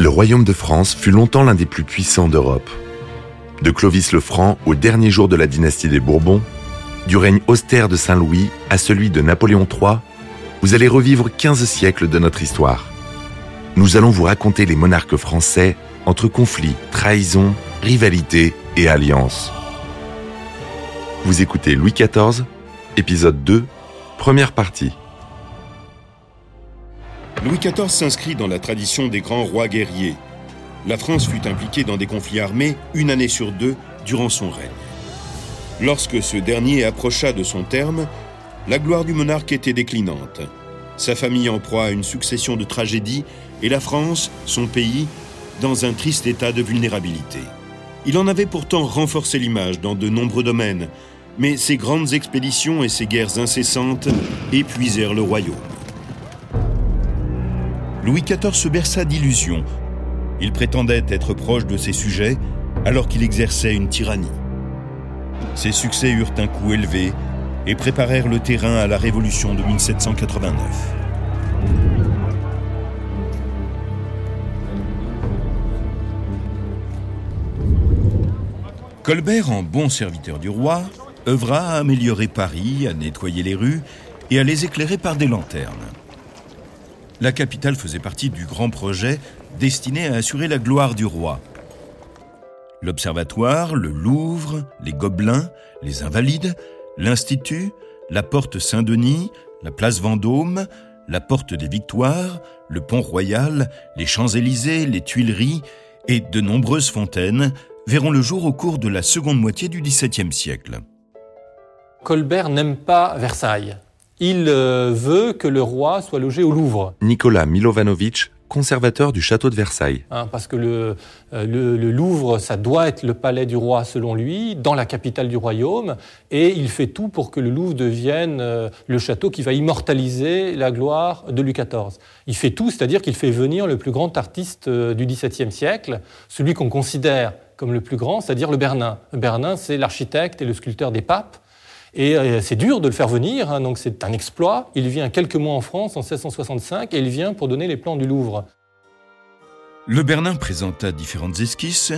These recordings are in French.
Le royaume de France fut longtemps l'un des plus puissants d'Europe. De Clovis le Franc au dernier jour de la dynastie des Bourbons, du règne austère de Saint-Louis à celui de Napoléon III, vous allez revivre 15 siècles de notre histoire. Nous allons vous raconter les monarques français entre conflits, trahisons, rivalités et alliances. Vous écoutez Louis XIV, épisode 2, première partie. Louis XIV s'inscrit dans la tradition des grands rois guerriers. La France fut impliquée dans des conflits armés une année sur deux durant son règne. Lorsque ce dernier approcha de son terme, la gloire du monarque était déclinante. Sa famille en proie à une succession de tragédies et la France, son pays, dans un triste état de vulnérabilité. Il en avait pourtant renforcé l'image dans de nombreux domaines, mais ses grandes expéditions et ses guerres incessantes épuisèrent le royaume. Louis XIV se berça d'illusions. Il prétendait être proche de ses sujets alors qu'il exerçait une tyrannie. Ses succès eurent un coût élevé et préparèrent le terrain à la Révolution de 1789. Colbert, en bon serviteur du roi, œuvra à améliorer Paris, à nettoyer les rues et à les éclairer par des lanternes. La capitale faisait partie du grand projet destiné à assurer la gloire du roi. L'Observatoire, le Louvre, les Gobelins, les Invalides, l'Institut, la Porte Saint-Denis, la Place Vendôme, la Porte des Victoires, le Pont Royal, les Champs-Élysées, les Tuileries et de nombreuses fontaines verront le jour au cours de la seconde moitié du XVIIe siècle. Colbert n'aime pas Versailles. Il euh, veut que le roi soit logé au Louvre. Nicolas Milovanovic, conservateur du château de Versailles. Hein, parce que le, euh, le, le, Louvre, ça doit être le palais du roi selon lui, dans la capitale du royaume, et il fait tout pour que le Louvre devienne euh, le château qui va immortaliser la gloire de Louis XIV. Il fait tout, c'est-à-dire qu'il fait venir le plus grand artiste du XVIIe siècle, celui qu'on considère comme le plus grand, c'est-à-dire le Bernin. Le Bernin, c'est l'architecte et le sculpteur des papes. Et euh, c'est dur de le faire venir, hein, donc c'est un exploit. Il vient quelques mois en France en 1665 et il vient pour donner les plans du Louvre. Le Bernin présenta différentes esquisses,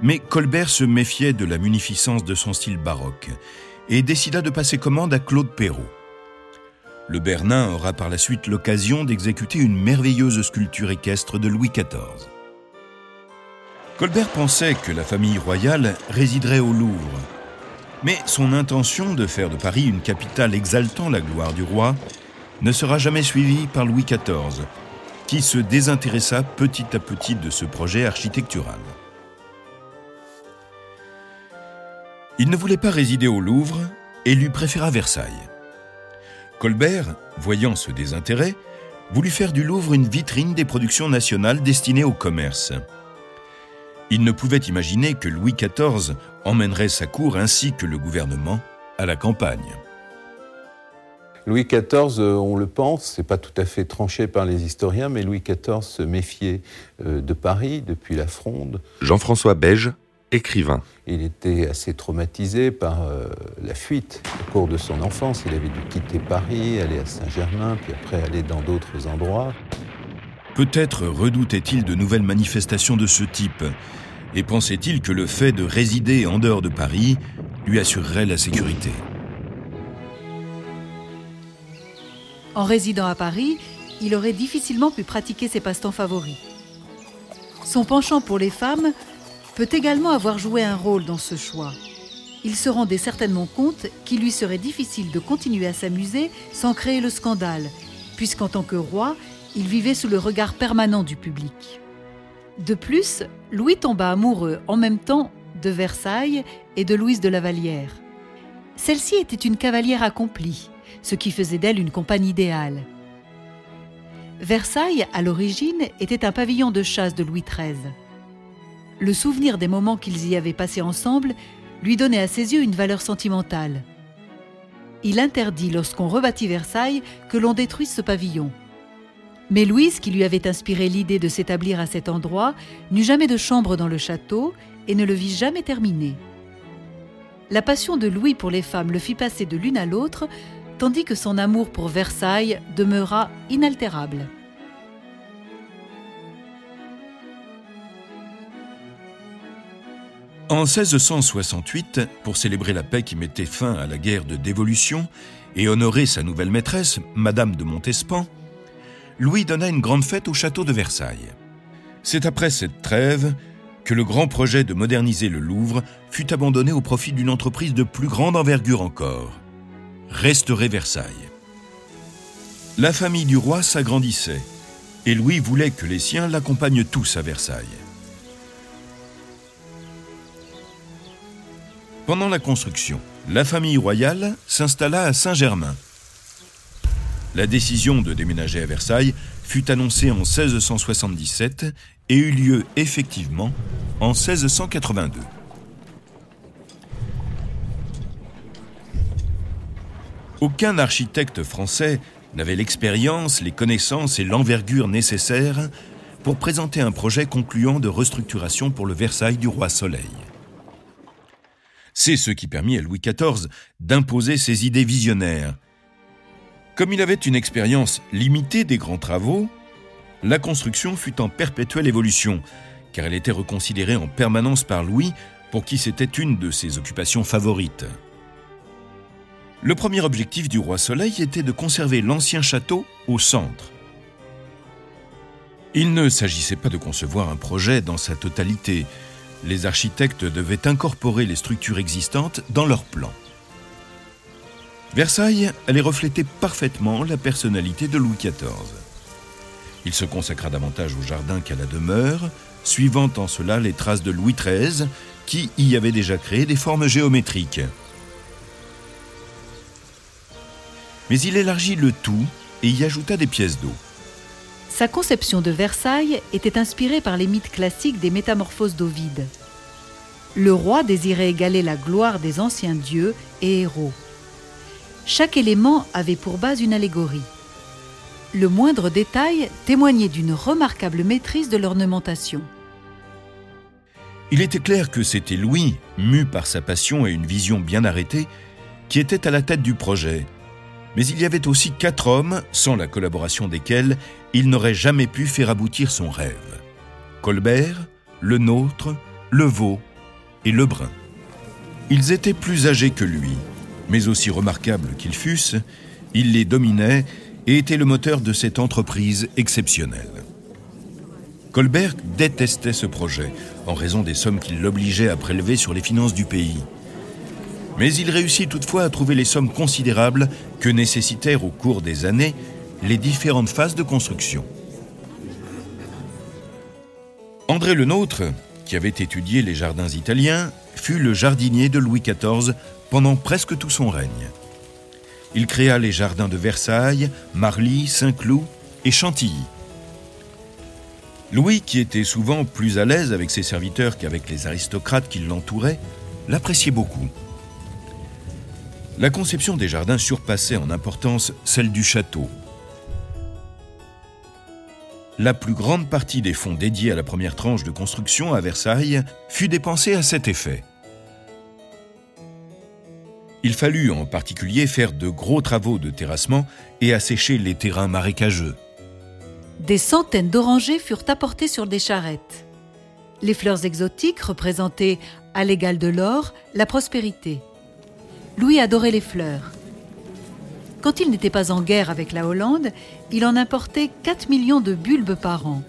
mais Colbert se méfiait de la munificence de son style baroque et décida de passer commande à Claude Perrault. Le Bernin aura par la suite l'occasion d'exécuter une merveilleuse sculpture équestre de Louis XIV. Colbert pensait que la famille royale résiderait au Louvre, mais son intention de faire de Paris une capitale exaltant la gloire du roi ne sera jamais suivie par Louis XIV, qui se désintéressa petit à petit de ce projet architectural. Il ne voulait pas résider au Louvre et lui préféra Versailles. Colbert, voyant ce désintérêt, voulut faire du Louvre une vitrine des productions nationales destinées au commerce. Il ne pouvait imaginer que Louis XIV emmènerait sa cour ainsi que le gouvernement à la campagne. Louis XIV, euh, on le pense, c'est pas tout à fait tranché par les historiens, mais Louis XIV se méfiait euh, de Paris depuis la Fronde. Jean-François Beige, écrivain. Il était assez traumatisé par euh, la fuite au cours de son enfance. Il avait dû quitter Paris, aller à Saint-Germain, puis après aller dans d'autres endroits. Peut-être redoutait-il de nouvelles manifestations de ce type, et pensait-il que le fait de résider en dehors de Paris lui assurerait la sécurité? En résidant à Paris, il aurait difficilement pu pratiquer ses passe-temps favoris. Son penchant pour les femmes peut également avoir joué un rôle dans ce choix. Il se rendait certainement compte qu'il lui serait difficile de continuer à s'amuser sans créer le scandale, puisqu'en tant que roi, il vivait sous le regard permanent du public. De plus, Louis tomba amoureux en même temps de Versailles et de Louise de la Vallière. Celle-ci était une cavalière accomplie, ce qui faisait d'elle une compagne idéale. Versailles, à l'origine, était un pavillon de chasse de Louis XIII. Le souvenir des moments qu'ils y avaient passés ensemble lui donnait à ses yeux une valeur sentimentale. Il interdit, lorsqu'on rebâtit Versailles, que l'on détruise ce pavillon. Mais Louise, qui lui avait inspiré l'idée de s'établir à cet endroit, n'eut jamais de chambre dans le château et ne le vit jamais terminé. La passion de Louis pour les femmes le fit passer de l'une à l'autre, tandis que son amour pour Versailles demeura inaltérable. En 1668, pour célébrer la paix qui mettait fin à la guerre de dévolution et honorer sa nouvelle maîtresse, Madame de Montespan, Louis donna une grande fête au château de Versailles. C'est après cette trêve que le grand projet de moderniser le Louvre fut abandonné au profit d'une entreprise de plus grande envergure encore, restaurer Versailles. La famille du roi s'agrandissait et Louis voulait que les siens l'accompagnent tous à Versailles. Pendant la construction, la famille royale s'installa à Saint-Germain. La décision de déménager à Versailles fut annoncée en 1677 et eut lieu effectivement en 1682. Aucun architecte français n'avait l'expérience, les connaissances et l'envergure nécessaires pour présenter un projet concluant de restructuration pour le Versailles du roi Soleil. C'est ce qui permit à Louis XIV d'imposer ses idées visionnaires. Comme il avait une expérience limitée des grands travaux, la construction fut en perpétuelle évolution, car elle était reconsidérée en permanence par Louis, pour qui c'était une de ses occupations favorites. Le premier objectif du roi Soleil était de conserver l'ancien château au centre. Il ne s'agissait pas de concevoir un projet dans sa totalité, les architectes devaient incorporer les structures existantes dans leurs plans. Versailles allait refléter parfaitement la personnalité de Louis XIV. Il se consacra davantage au jardin qu'à la demeure, suivant en cela les traces de Louis XIII, qui y avait déjà créé des formes géométriques. Mais il élargit le tout et y ajouta des pièces d'eau. Sa conception de Versailles était inspirée par les mythes classiques des métamorphoses d'Ovide. Le roi désirait égaler la gloire des anciens dieux et héros. Chaque élément avait pour base une allégorie. Le moindre détail témoignait d'une remarquable maîtrise de l'ornementation. Il était clair que c'était Louis, mu par sa passion et une vision bien arrêtée, qui était à la tête du projet, mais il y avait aussi quatre hommes, sans la collaboration desquels il n'aurait jamais pu faire aboutir son rêve. Colbert, le nôtre, le veau et Lebrun. Ils étaient plus âgés que lui, mais aussi remarquables qu'ils fussent, il les dominait et était le moteur de cette entreprise exceptionnelle. Colbert détestait ce projet, en raison des sommes qu'il l'obligeait à prélever sur les finances du pays. Mais il réussit toutefois à trouver les sommes considérables que nécessitèrent au cours des années les différentes phases de construction. André Le Nôtre, qui avait étudié les jardins italiens, fut le jardinier de Louis XIV pendant presque tout son règne. Il créa les jardins de Versailles, Marly, Saint-Cloud et Chantilly. Louis, qui était souvent plus à l'aise avec ses serviteurs qu'avec les aristocrates qui l'entouraient, l'appréciait beaucoup. La conception des jardins surpassait en importance celle du château. La plus grande partie des fonds dédiés à la première tranche de construction à Versailles fut dépensée à cet effet. Il fallut en particulier faire de gros travaux de terrassement et assécher les terrains marécageux. Des centaines d'orangers furent apportés sur des charrettes. Les fleurs exotiques représentaient, à l'égal de l'or, la prospérité. Louis adorait les fleurs. Quand il n'était pas en guerre avec la Hollande, il en importait 4 millions de bulbes par an.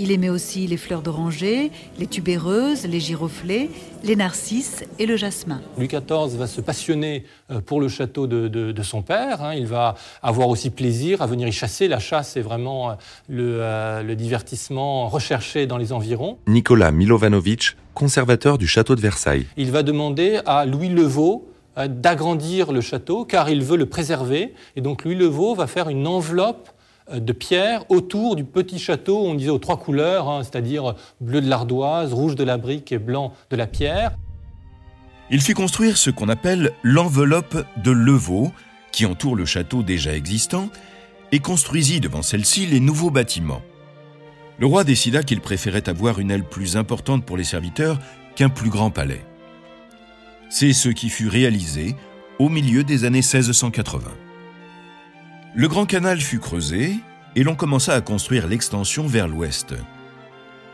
Il aimait aussi les fleurs d'oranger, les tubéreuses, les giroflées, les narcisses et le jasmin. Louis XIV va se passionner euh, pour le château de, son père. Hein. Il va avoir aussi plaisir à venir y chasser. La chasse est vraiment euh, euh, le, divertissement recherché dans les environs. Nicolas Milovanovic, conservateur du château de Versailles. Il va demander à Louis Levaux d'agrandir le château car il veut le préserver. Et donc Louis Levaux va faire une enveloppe euh, de pierre autour du petit château, on disait aux trois couleurs, hein, c'est-à-dire bleu de l'ardoise, rouge de la brique et blanc de la pierre. Il fit construire ce qu'on appelle l'enveloppe de Levaux, qui entoure le château déjà existant, et construisit devant celle-ci les nouveaux bâtiments. Le roi décida qu'il préférait avoir une aile plus importante pour les serviteurs qu'un plus grand palais. C'est ce qui fut réalisé au milieu des années 1680. Le grand canal fut creusé et l'on commença à construire l'extension vers l'ouest.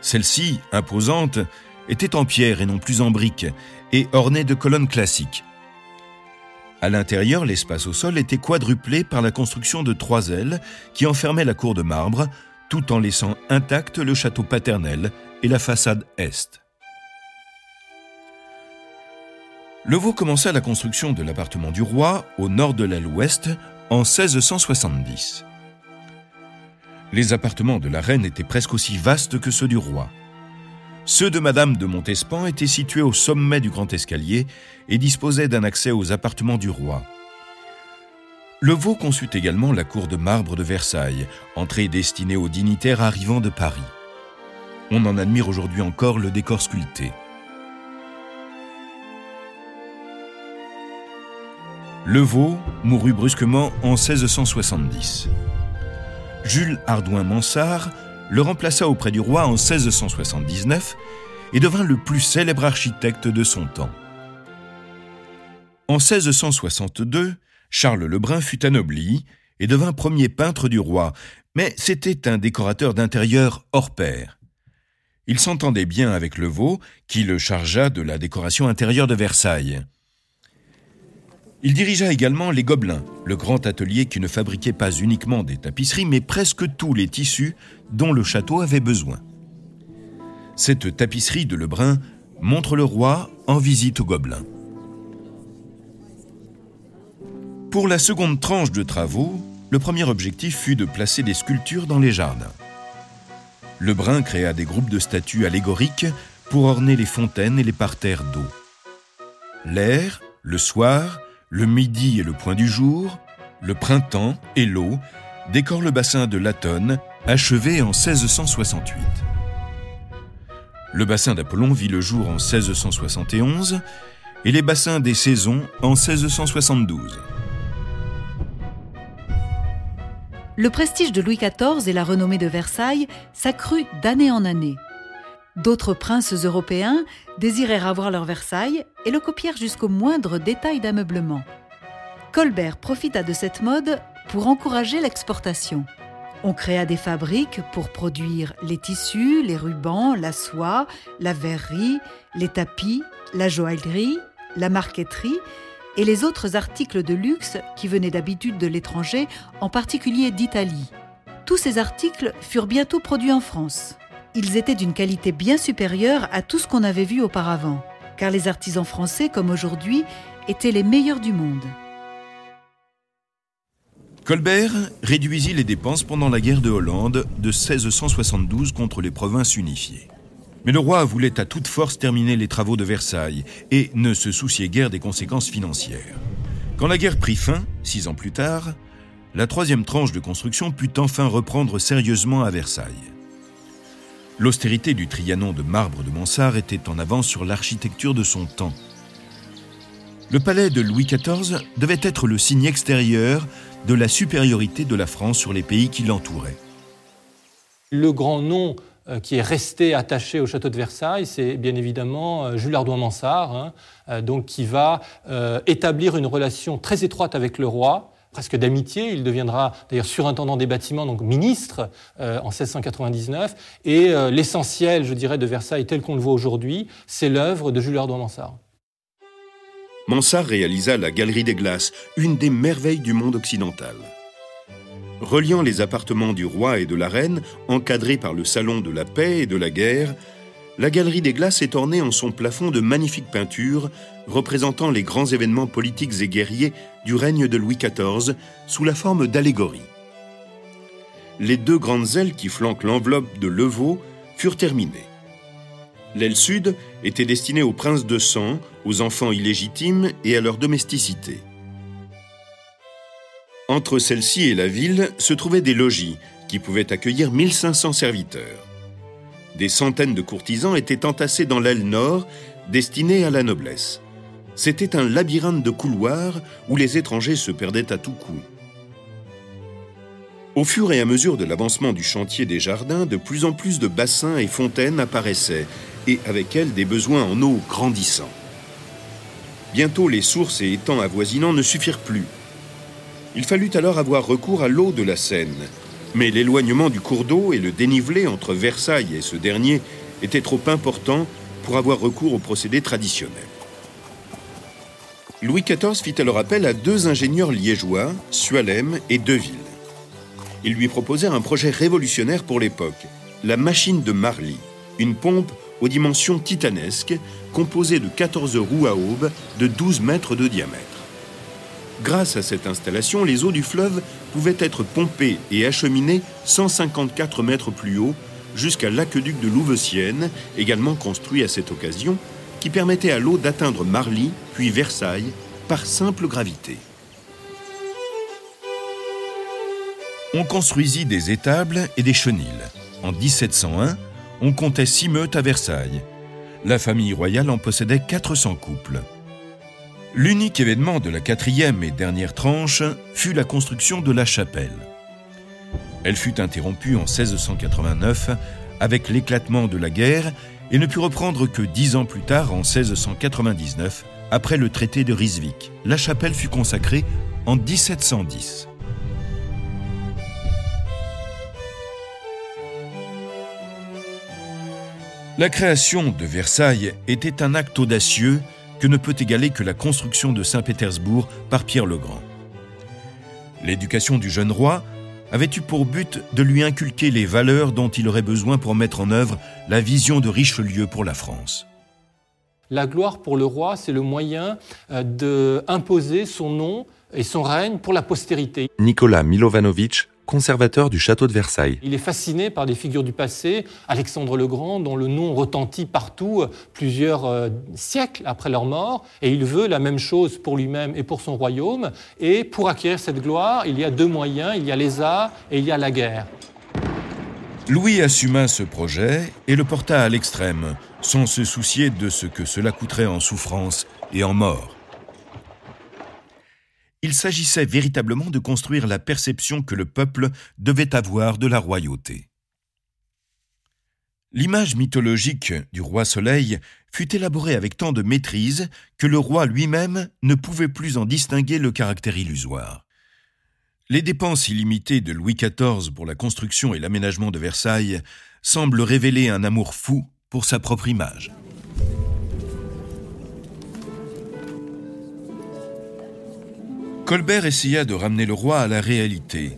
Celle-ci, imposante, était en pierre et non plus en briques et orné de colonnes classiques. À l'intérieur, l'espace au sol était quadruplé par la construction de trois ailes qui enfermaient la cour de marbre, tout en laissant intact le château paternel et la façade est. Levaux commença la construction de l'appartement du roi au nord de l'aile ouest en 1670. Les appartements de la reine étaient presque aussi vastes que ceux du roi. Ceux de Madame de Montespan étaient situés au sommet du grand escalier et disposaient d'un accès aux appartements du roi. Le Vaux conçut également la cour de marbre de Versailles, entrée destinée aux dignitaires arrivant de Paris. On en admire aujourd'hui encore le décor sculpté. Levaux mourut brusquement en 1670. Jules Ardouin Mansart le remplaça auprès du roi en 1679 et devint le plus célèbre architecte de son temps. En 1662, Charles Lebrun fut anobli et devint premier peintre du roi, mais c'était un décorateur d'intérieur hors pair. Il s'entendait bien avec Levaux, qui le chargea de la décoration intérieure de Versailles. Il dirigea également les Gobelins, le grand atelier qui ne fabriquait pas uniquement des tapisseries, mais presque tous les tissus dont le château avait besoin. Cette tapisserie de Lebrun montre le roi en visite aux Gobelins. Pour la seconde tranche de travaux, le premier objectif fut de placer des sculptures dans les jardins. Lebrun créa des groupes de statues allégoriques pour orner les fontaines et les parterres d'eau. L'air, le soir, le midi et le point du jour, le printemps et l'eau décorent le bassin de Latone, achevé en 1668. Le bassin d'Apollon vit le jour en 1671 et les bassins des saisons en 1672. Le prestige de Louis XIV et la renommée de Versailles s'accrut d'année en année. D'autres princes européens désirèrent avoir leur Versailles et le copièrent jusqu'au moindre détail d'ameublement. Colbert profita de cette mode pour encourager l'exportation. On créa des fabriques pour produire les tissus, les rubans, la soie, la verrerie, les tapis, la joaillerie, la marqueterie et les autres articles de luxe qui venaient d'habitude de l'étranger, en particulier d'Italie. Tous ces articles furent bientôt produits en France ils étaient d'une qualité bien supérieure à tout ce qu'on avait vu auparavant, car les artisans français, comme aujourd'hui, étaient les meilleurs du monde. Colbert réduisit les dépenses pendant la guerre de Hollande de 1672 contre les provinces unifiées. Mais le roi voulait à toute force terminer les travaux de Versailles et ne se souciait guère des conséquences financières. Quand la guerre prit fin, six ans plus tard, la troisième tranche de construction put enfin reprendre sérieusement à Versailles. L'austérité du Trianon de marbre de Mansart était en avance sur l'architecture de son temps. Le palais de Louis XIV devait être le signe extérieur de la supériorité de la France sur les pays qui l'entouraient. Le grand nom euh, qui est resté attaché au château de Versailles, c'est bien évidemment euh, Jules Ardouin Mansart, hein, euh, donc qui va établir une relation très étroite avec le roi presque d'amitié. Il deviendra d'ailleurs surintendant des bâtiments, donc ministre euh, en 1699. Et euh, l'essentiel, je dirais, de Versailles tel qu'on le voit aujourd'hui, c'est l'œuvre de Jules Ardouin Mansart. Mansart réalisa la Galerie des Glaces, une des merveilles du monde occidental. Reliant les appartements du roi et de la reine, encadrés par le salon de la paix et de la guerre, la Galerie des Glaces est ornée en son plafond de magnifiques peintures représentant les grands événements politiques et guerriers du règne de Louis XIV sous la forme d'allégories. Les deux grandes ailes qui flanquent l'enveloppe de Levaux furent terminées. L'aile sud était destinée aux princes de sang, aux enfants illégitimes et à leur domesticité. Entre celle-ci et la ville se trouvaient des logis qui pouvaient accueillir 1500 serviteurs. Des centaines de courtisans étaient entassés dans l'aile nord, destinée à la noblesse. C'était un labyrinthe de couloirs où les étrangers se perdaient à tout coup. Au fur et à mesure de l'avancement du chantier des jardins, de plus en plus de bassins et fontaines apparaissaient, et avec elles des besoins en eau grandissants. Bientôt les sources et étangs avoisinants ne suffirent plus. Il fallut alors avoir recours à l'eau de la Seine, mais l'éloignement du cours d'eau et le dénivelé entre Versailles et ce dernier étaient trop importants pour avoir recours au procédé traditionnel. Louis XIV fit alors appel à deux ingénieurs liégeois, Sualem et Deville. Ils lui proposèrent un projet révolutionnaire pour l'époque, la machine de Marly, une pompe aux dimensions titanesques, composée de 14 roues à aube de 12 mètres de diamètre. Grâce à cette installation, les eaux du fleuve pouvaient être pompées et acheminées 154 mètres plus haut jusqu'à l'aqueduc de Louveciennes, également construit à cette occasion, qui permettait à l'eau d'atteindre Marly, puis Versailles, par simple gravité. On construisit des étables et des chenilles. En 1701, on comptait six meutes à Versailles. La famille royale en possédait 400 couples. L'unique événement de la quatrième et dernière tranche fut la construction de la chapelle. Elle fut interrompue en 1689 avec l'éclatement de la guerre et ne put reprendre que dix ans plus tard, en 1699, après le traité de Ryswick. La chapelle fut consacrée en 1710. La création de Versailles était un acte audacieux que ne peut égaler que la construction de Saint-Pétersbourg par Pierre le Grand. L'éducation du jeune roi avait eu pour but de lui inculquer les valeurs dont il aurait besoin pour mettre en œuvre la vision de Richelieu pour la France? La gloire pour le roi, c'est le moyen euh, d'imposer son nom et son règne pour la postérité. Nicolas Milovanovic conservateur du château de Versailles. Il est fasciné par des figures du passé, Alexandre le Grand, dont le nom retentit partout euh, plusieurs euh, siècles après leur mort, et il veut la même chose pour lui-même et pour son royaume. Et pour acquérir cette gloire, il y a deux moyens, il y a les arts et il y a la guerre. Louis assuma ce projet et le porta à l'extrême, sans se soucier de ce que cela coûterait en souffrance et en mort il s'agissait véritablement de construire la perception que le peuple devait avoir de la royauté. L'image mythologique du roi Soleil fut élaborée avec tant de maîtrise que le roi lui-même ne pouvait plus en distinguer le caractère illusoire. Les dépenses illimitées de Louis XIV pour la construction et l'aménagement de Versailles semblent révéler un amour fou pour sa propre image. Colbert essaya de ramener le roi à la réalité.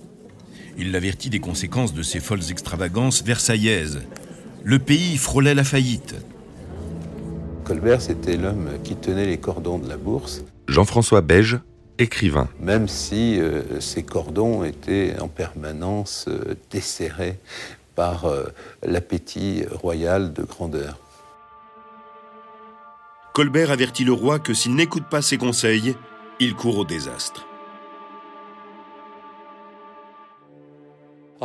Il l'avertit des conséquences de ses folles extravagances versaillaises. Le pays frôlait la faillite. Colbert, c'était l'homme qui tenait les cordons de la bourse. Jean-François Beige, écrivain. Même si euh, ces cordons étaient en permanence euh, desserrés par euh, l'appétit royal de grandeur. Colbert avertit le roi que s'il n'écoute pas ses conseils, il court au désastre.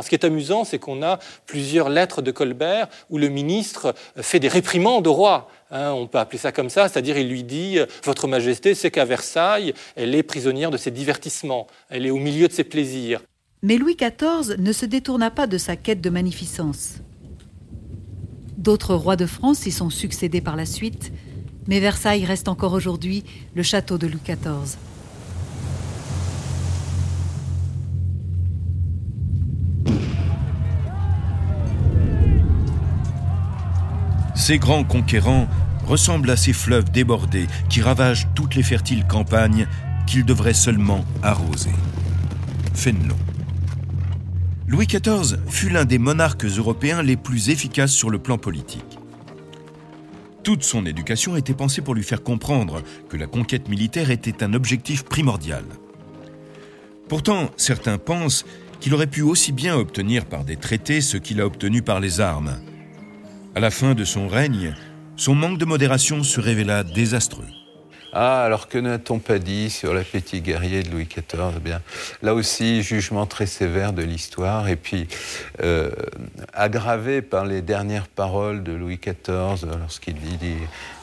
ce qui est amusant, c'est qu'on a plusieurs lettres de Colbert où le ministre fait des réprimandes au roi. Hein, on peut appeler ça comme ça, c'est-à-dire il lui dit Votre Majesté, c'est qu'à Versailles, elle est prisonnière de ses divertissements, elle est au milieu de ses plaisirs. Mais Louis XIV ne se détourna pas de sa quête de magnificence. D'autres rois de France y sont succédés par la suite, mais Versailles reste encore aujourd'hui le château de Louis XIV. Ces grands conquérants ressemblent à ces fleuves débordés qui ravagent toutes les fertiles campagnes qu'ils devraient seulement arroser. Fénelon. Louis XIV fut l'un des monarques européens les plus efficaces sur le plan politique. Toute son éducation était pensée pour lui faire comprendre que la conquête militaire était un objectif primordial. Pourtant, certains pensent qu'il aurait pu aussi bien obtenir par des traités ce qu'il a obtenu par les armes. À la fin de son règne, son manque de modération se révéla désastreux. Ah, alors que n'a-t-on pas dit sur l'appétit guerrier de Louis XIV eh bien, Là aussi, jugement très sévère de l'histoire, et puis euh, aggravé par les dernières paroles de Louis XIV lorsqu'il dit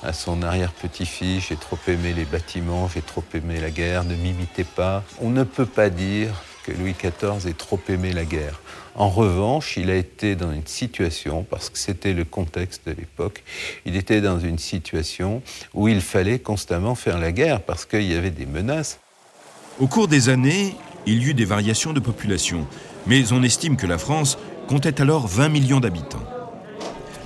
à son arrière-petit-fils J'ai trop aimé les bâtiments, j'ai trop aimé la guerre, ne m'imitez pas. On ne peut pas dire que Louis XIV ait trop aimé la guerre. En revanche, il a été dans une situation, parce que c'était le contexte de l'époque, il était dans une situation où il fallait constamment faire la guerre, parce qu'il y avait des menaces. Au cours des années, il y eut des variations de population, mais on estime que la France comptait alors 20 millions d'habitants.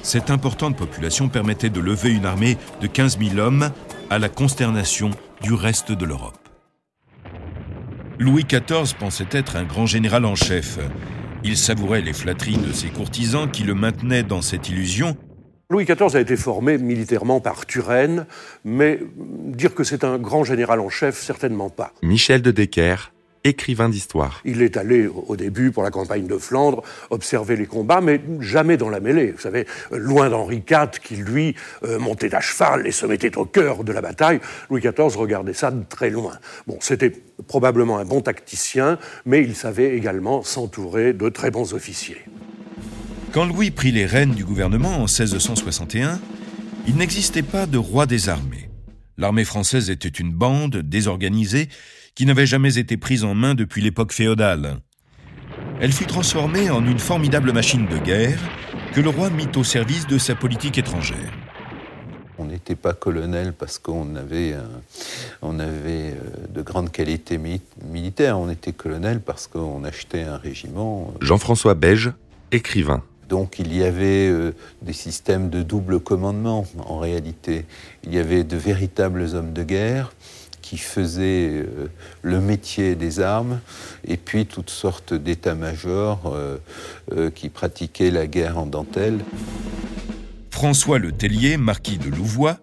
cette importante population permettait de lever une armée de 15 000 hommes à la consternation du reste de l'Europe. Louis XIV pensait être un grand général en chef. Il savourait les flatteries de ses courtisans qui le maintenaient dans cette illusion. Louis XIV a été formé militairement par Turenne, mais dire que c'est un grand général en chef, certainement pas. Michel de Decker, écrivain d'histoire. Il est allé au début pour la campagne de Flandre observer les combats, mais jamais dans la mêlée. Vous savez, loin d'Henri IV qui lui euh, montait à cheval et se mettait au cœur de la bataille, Louis XIV regardait ça de très loin. Bon, c'était probablement un bon tacticien, mais il savait également s'entourer de très bons officiers. Quand Louis prit les rênes du gouvernement en 1661, il n'existait pas de roi des armées. L'armée française était une bande désorganisée qui n'avait jamais été prise en main depuis l'époque féodale. Elle fut transformée en une formidable machine de guerre que le roi mit au service de sa politique étrangère. On n'était pas colonel parce qu'on avait, on avait euh, de grandes qualités militaires, on était colonel parce qu'on achetait un régiment. Jean-François Beige, écrivain. Donc il y avait euh, des systèmes de double commandement en réalité. Il y avait de véritables hommes de guerre qui faisaient euh, le métier des armes, et puis toutes sortes d'états-majors euh, euh, qui pratiquaient la guerre en dentelle. François Le Tellier, marquis de Louvois,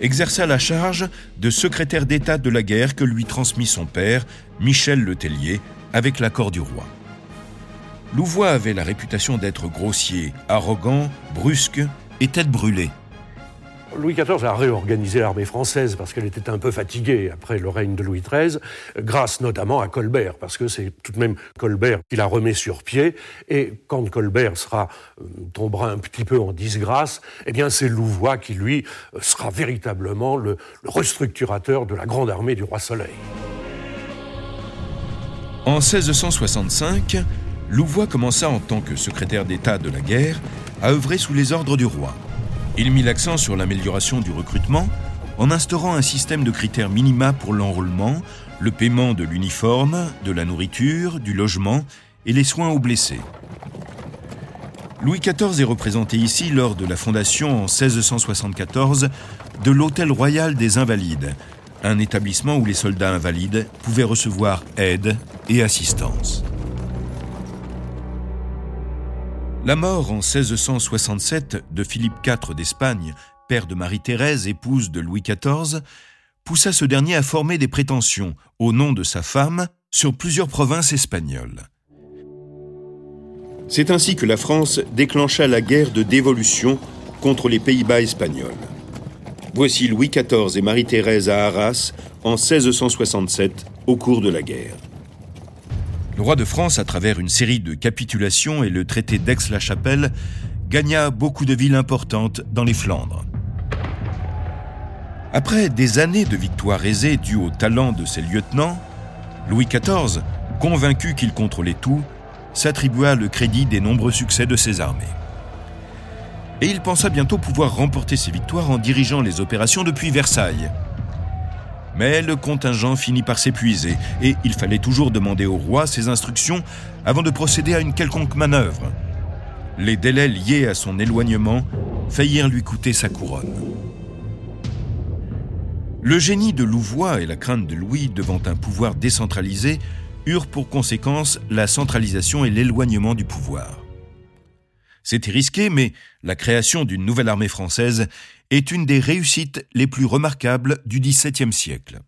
exerça la charge de secrétaire d'État de la guerre que lui transmit son père, Michel Le Tellier, avec l'accord du roi. Louvois avait la réputation d'être grossier, arrogant, brusque et tête brûlée. Louis XIV a réorganisé l'armée française parce qu'elle était un peu fatiguée après le règne de Louis XIII, grâce notamment à Colbert, parce que c'est tout de même Colbert qui la remet sur pied. Et quand Colbert sera, euh, tombera un petit peu en disgrâce, eh bien c'est Louvois qui, lui, sera véritablement le, le restructurateur de la grande armée du roi Soleil. En 1665, Louvois commença en tant que secrétaire d'État de la guerre à œuvrer sous les ordres du roi. Il mit l'accent sur l'amélioration du recrutement en instaurant un système de critères minima pour l'enrôlement, le paiement de l'uniforme, de la nourriture, du logement et les soins aux blessés. Louis XIV est représenté ici lors de la fondation en 1674 de l'Hôtel Royal des Invalides, un établissement où les soldats invalides pouvaient recevoir aide et assistance. La mort en 1667 de Philippe IV d'Espagne, père de Marie-Thérèse, épouse de Louis XIV, poussa ce dernier à former des prétentions, au nom de sa femme, sur plusieurs provinces espagnoles. C'est ainsi que la France déclencha la guerre de dévolution contre les Pays-Bas espagnols. Voici Louis XIV et Marie-Thérèse à Arras en 1667 au cours de la guerre. Le roi de France, à travers une série de capitulations et le traité d'Aix-la-Chapelle, gagna beaucoup de villes importantes dans les Flandres. Après des années de victoires aisées dues au talent de ses lieutenants, Louis XIV, convaincu qu'il contrôlait tout, s'attribua le crédit des nombreux succès de ses armées. Et il pensa bientôt pouvoir remporter ses victoires en dirigeant les opérations depuis Versailles. Mais le contingent finit par s'épuiser et il fallait toujours demander au roi ses instructions avant de procéder à une quelconque manœuvre. Les délais liés à son éloignement faillirent lui coûter sa couronne. Le génie de Louvois et la crainte de Louis devant un pouvoir décentralisé eurent pour conséquence la centralisation et l'éloignement du pouvoir. C'était risqué, mais la création d'une nouvelle armée française est une des réussites les plus remarquables du XVIIe siècle.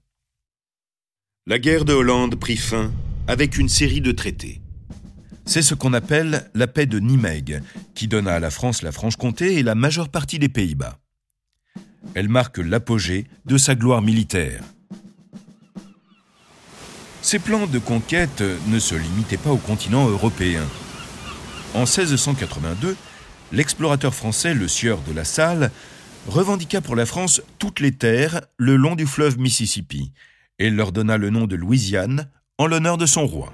La guerre de Hollande prit fin avec une série de traités. C'est ce qu'on appelle la paix de Nimègue, qui donna à la France la Franche-Comté et la majeure partie des Pays-Bas. Elle marque l'apogée de sa gloire militaire. Ces plans de conquête ne se limitaient pas au continent européen. En 1682, l'explorateur français Le Sieur de la Salle revendiqua pour la France toutes les terres le long du fleuve Mississippi et leur donna le nom de Louisiane en l'honneur de son roi.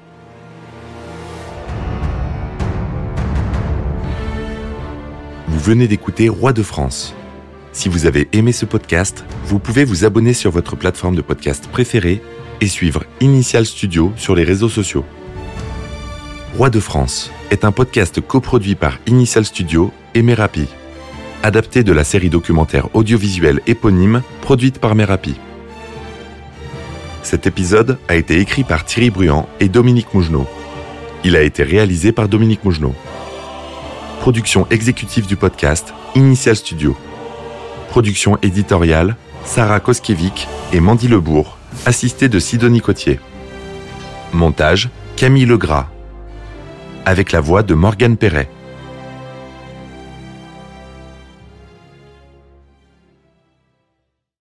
Vous venez d'écouter Roi de France. Si vous avez aimé ce podcast, vous pouvez vous abonner sur votre plateforme de podcast préférée et suivre Initial Studio sur les réseaux sociaux. Roi de France est un podcast coproduit par Initial Studio et Merapi. Adapté de la série documentaire audiovisuelle éponyme produite par Merapi. Cet épisode a été écrit par Thierry Bruand et Dominique Mougenot. Il a été réalisé par Dominique Mougenot. Production exécutive du podcast, Initial Studio. Production éditoriale, Sarah Koskiewicz et Mandy Lebourg, assistée de Sidonie Cotier. Montage, Camille Legras. Avec la voix de Morgane Perret.